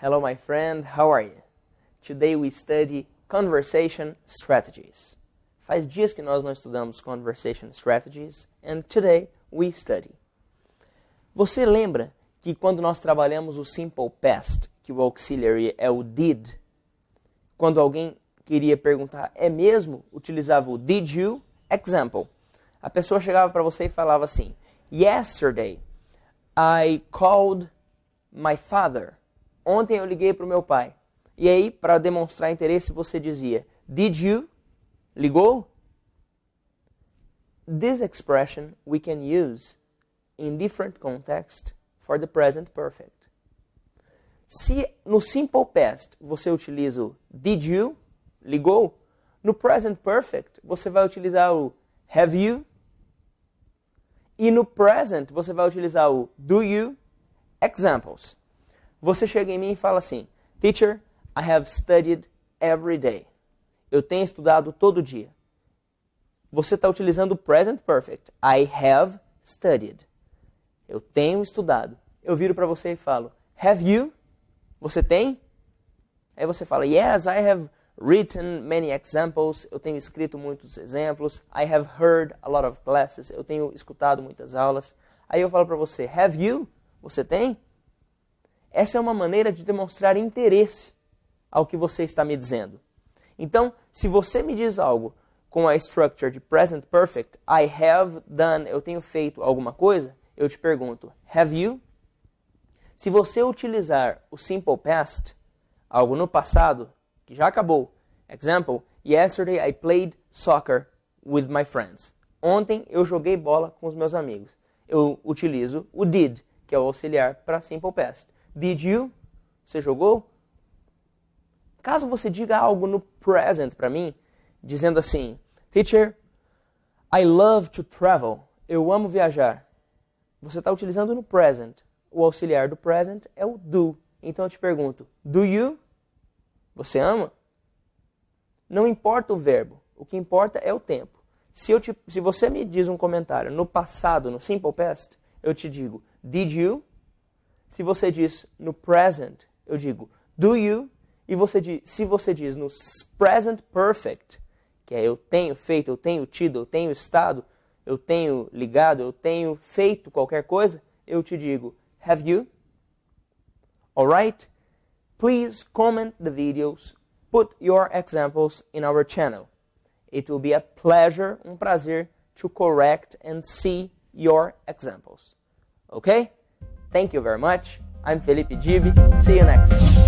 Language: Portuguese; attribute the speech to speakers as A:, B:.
A: Hello, my friend. How are you? Today we study conversation strategies. Faz dias que nós não estudamos conversation strategies and today we study. Você lembra que quando nós trabalhamos o simple past, que o auxiliary é o did, quando alguém queria perguntar é mesmo, utilizava o did you? Example. A pessoa chegava para você e falava assim: Yesterday I called my father. Ontem eu liguei para o meu pai. E aí, para demonstrar interesse, você dizia: Did you? Ligou? This expression we can use in different contexts for the present perfect. Se no simple past você utiliza o did you, ligou, no present perfect você vai utilizar o have you e no present você vai utilizar o do you. Examples. Você chega em mim e fala assim: Teacher, I have studied every day. Eu tenho estudado todo dia. Você está utilizando o present perfect. I have studied. Eu tenho estudado. Eu viro para você e falo: Have you? Você tem? Aí você fala: Yes, I have written many examples, eu tenho escrito muitos exemplos. I have heard a lot of classes, eu tenho escutado muitas aulas. Aí eu falo para você, have you? Você tem? Essa é uma maneira de demonstrar interesse ao que você está me dizendo. Então, se você me diz algo com a structure de present perfect, I have done, eu tenho feito alguma coisa, eu te pergunto, have you? Se você utilizar o simple past, algo no passado, que já acabou. Example, yesterday I played soccer with my friends. Ontem eu joguei bola com os meus amigos. Eu utilizo o did, que é o auxiliar para simple past. Did you? Você jogou? Caso você diga algo no present para mim, dizendo assim: Teacher, I love to travel. Eu amo viajar. Você está utilizando no present. O auxiliar do present é o do. Então eu te pergunto: Do you? Você ama? Não importa o verbo, o que importa é o tempo. Se, eu te, se você me diz um comentário no passado, no simple past, eu te digo, did you? Se você diz no present, eu digo, do you? E você diz, se você diz no present perfect, que é eu tenho feito, eu tenho tido, eu tenho estado, eu tenho ligado, eu tenho feito qualquer coisa, eu te digo, have you? Alright? Please comment the videos, put your examples in our channel. It will be a pleasure, um prazer, to correct and see your examples. Okay? Thank you very much. I'm Felipe Divi. See you next time.